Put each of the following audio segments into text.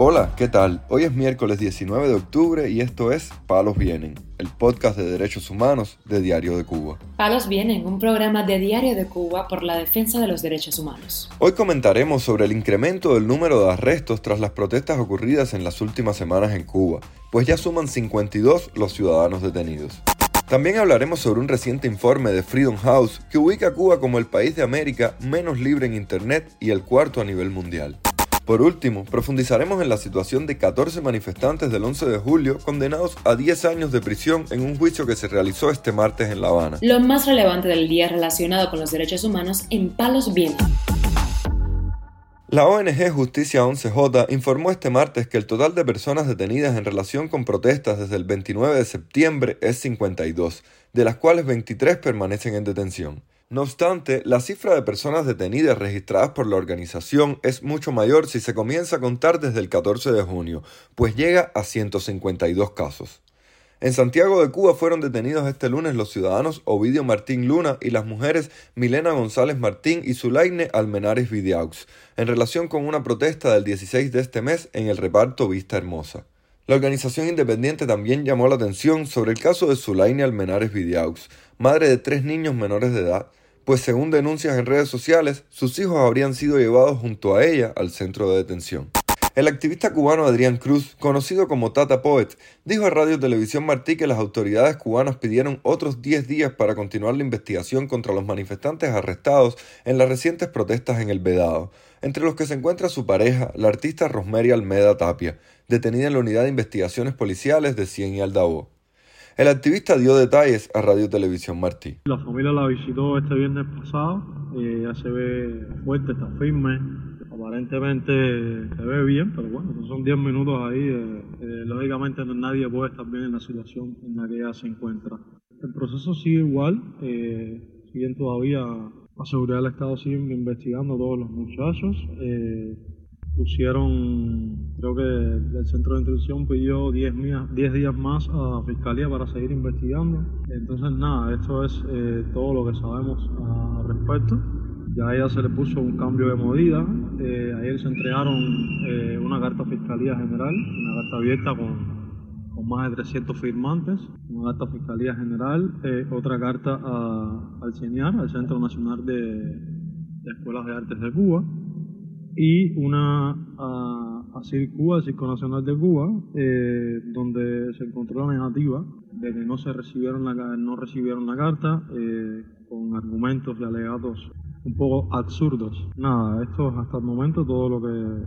Hola, ¿qué tal? Hoy es miércoles 19 de octubre y esto es Palos Vienen, el podcast de derechos humanos de Diario de Cuba. Palos Vienen, un programa de Diario de Cuba por la defensa de los derechos humanos. Hoy comentaremos sobre el incremento del número de arrestos tras las protestas ocurridas en las últimas semanas en Cuba, pues ya suman 52 los ciudadanos detenidos. También hablaremos sobre un reciente informe de Freedom House que ubica a Cuba como el país de América menos libre en Internet y el cuarto a nivel mundial. Por último, profundizaremos en la situación de 14 manifestantes del 11 de julio condenados a 10 años de prisión en un juicio que se realizó este martes en La Habana. Lo más relevante del día relacionado con los derechos humanos en Palos Vientos. La ONG Justicia 11J informó este martes que el total de personas detenidas en relación con protestas desde el 29 de septiembre es 52, de las cuales 23 permanecen en detención. No obstante, la cifra de personas detenidas registradas por la organización es mucho mayor si se comienza a contar desde el 14 de junio, pues llega a 152 casos. En Santiago de Cuba fueron detenidos este lunes los ciudadanos Ovidio Martín Luna y las mujeres Milena González Martín y Zulaine Almenares Vidiaux, en relación con una protesta del 16 de este mes en el reparto Vista Hermosa. La organización independiente también llamó la atención sobre el caso de Zulaine Almenares Vidiaux, madre de tres niños menores de edad, pues según denuncias en redes sociales, sus hijos habrían sido llevados junto a ella al centro de detención. El activista cubano Adrián Cruz, conocido como Tata Poet, dijo a Radio Televisión Martí que las autoridades cubanas pidieron otros 10 días para continuar la investigación contra los manifestantes arrestados en las recientes protestas en el Vedado, entre los que se encuentra su pareja, la artista Rosemary Almeda Tapia, detenida en la Unidad de Investigaciones Policiales de Cien y Aldabó. El activista dio detalles a Radio Televisión Martí. La familia la visitó este viernes pasado, eh, ya se ve fuerte, está firme, aparentemente se ve bien, pero bueno, son 10 minutos ahí, eh, eh, lógicamente nadie puede estar bien en la situación en la que ella se encuentra. El proceso sigue igual, siguen todavía, la seguridad del Estado sigue investigando a todos los muchachos pusieron, creo que el centro de instrucción pidió 10 días más a la fiscalía para seguir investigando. Entonces, nada, esto es eh, todo lo que sabemos al respecto. Ya a ella se le puso un cambio de medida. Eh, ayer se entregaron eh, una carta a Fiscalía General, una carta abierta con, con más de 300 firmantes, una carta a Fiscalía General, otra carta al CENIAR, al Centro Nacional de, de Escuelas de Artes de Cuba, y una a, a Cuba, Circo Nacional de Cuba, eh, donde se encontró la negativa de que no se recibieron la, no recibieron la carta eh, con argumentos y alegatos un poco absurdos. Nada, esto es hasta el momento todo lo que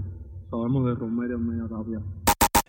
sabemos de Romerio Media Tapia.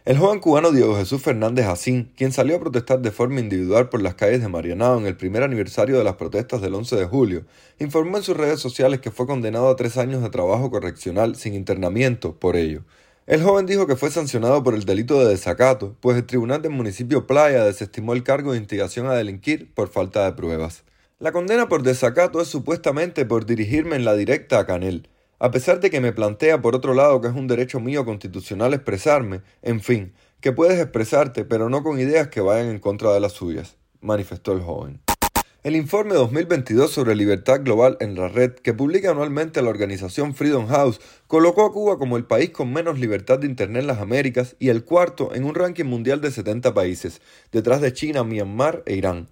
El joven cubano Diego Jesús Fernández Jacín, quien salió a protestar de forma individual por las calles de Marianao en el primer aniversario de las protestas del 11 de julio, informó en sus redes sociales que fue condenado a tres años de trabajo correccional sin internamiento por ello. El joven dijo que fue sancionado por el delito de desacato, pues el tribunal del municipio Playa desestimó el cargo de instigación a delinquir por falta de pruebas. La condena por desacato es supuestamente por dirigirme en la directa a Canel, a pesar de que me plantea por otro lado que es un derecho mío constitucional expresarme, en fin, que puedes expresarte pero no con ideas que vayan en contra de las suyas, manifestó el joven. El informe 2022 sobre libertad global en la red que publica anualmente la organización Freedom House colocó a Cuba como el país con menos libertad de Internet en las Américas y el cuarto en un ranking mundial de 70 países, detrás de China, Myanmar e Irán.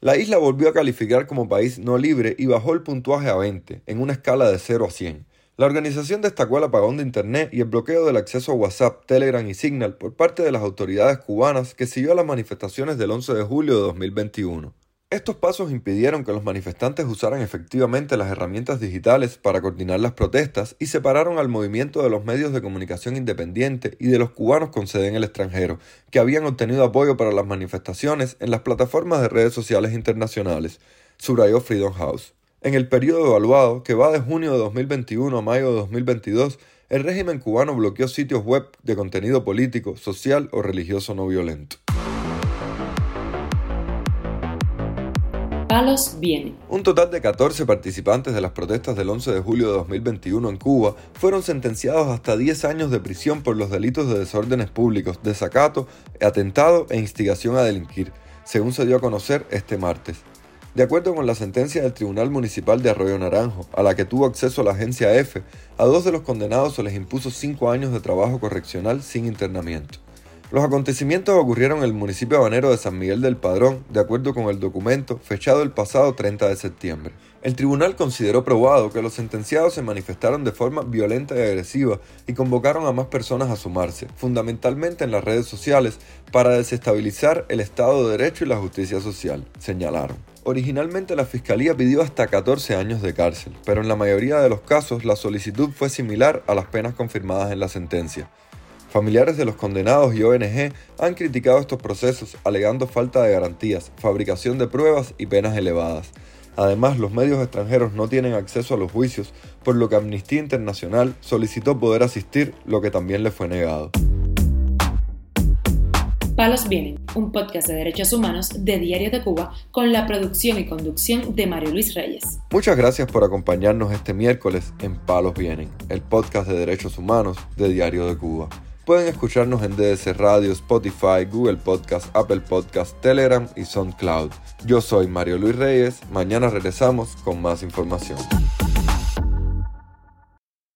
La isla volvió a calificar como país no libre y bajó el puntuaje a 20, en una escala de 0 a 100. La organización destacó el apagón de Internet y el bloqueo del acceso a WhatsApp, Telegram y Signal por parte de las autoridades cubanas que siguió a las manifestaciones del 11 de julio de 2021. Estos pasos impidieron que los manifestantes usaran efectivamente las herramientas digitales para coordinar las protestas y separaron al movimiento de los medios de comunicación independiente y de los cubanos con sede en el extranjero, que habían obtenido apoyo para las manifestaciones en las plataformas de redes sociales internacionales, subrayó Freedom House. En el periodo evaluado, que va de junio de 2021 a mayo de 2022, el régimen cubano bloqueó sitios web de contenido político, social o religioso no violento. Un total de 14 participantes de las protestas del 11 de julio de 2021 en Cuba fueron sentenciados hasta 10 años de prisión por los delitos de desórdenes públicos, desacato, atentado e instigación a delinquir, según se dio a conocer este martes. De acuerdo con la sentencia del Tribunal Municipal de Arroyo Naranjo, a la que tuvo acceso la agencia F, a dos de los condenados se les impuso cinco años de trabajo correccional sin internamiento. Los acontecimientos ocurrieron en el municipio habanero de San Miguel del Padrón, de acuerdo con el documento fechado el pasado 30 de septiembre. El tribunal consideró probado que los sentenciados se manifestaron de forma violenta y agresiva y convocaron a más personas a sumarse, fundamentalmente en las redes sociales, para desestabilizar el Estado de Derecho y la justicia social, señalaron. Originalmente la Fiscalía pidió hasta 14 años de cárcel, pero en la mayoría de los casos la solicitud fue similar a las penas confirmadas en la sentencia. Familiares de los condenados y ONG han criticado estos procesos alegando falta de garantías, fabricación de pruebas y penas elevadas. Además, los medios extranjeros no tienen acceso a los juicios, por lo que Amnistía Internacional solicitó poder asistir, lo que también le fue negado. Palos Vienen, un podcast de derechos humanos de Diario de Cuba con la producción y conducción de Mario Luis Reyes. Muchas gracias por acompañarnos este miércoles en Palos Vienen, el podcast de derechos humanos de Diario de Cuba. Pueden escucharnos en DS Radio, Spotify, Google Podcast, Apple Podcast, Telegram y SoundCloud. Yo soy Mario Luis Reyes. Mañana regresamos con más información.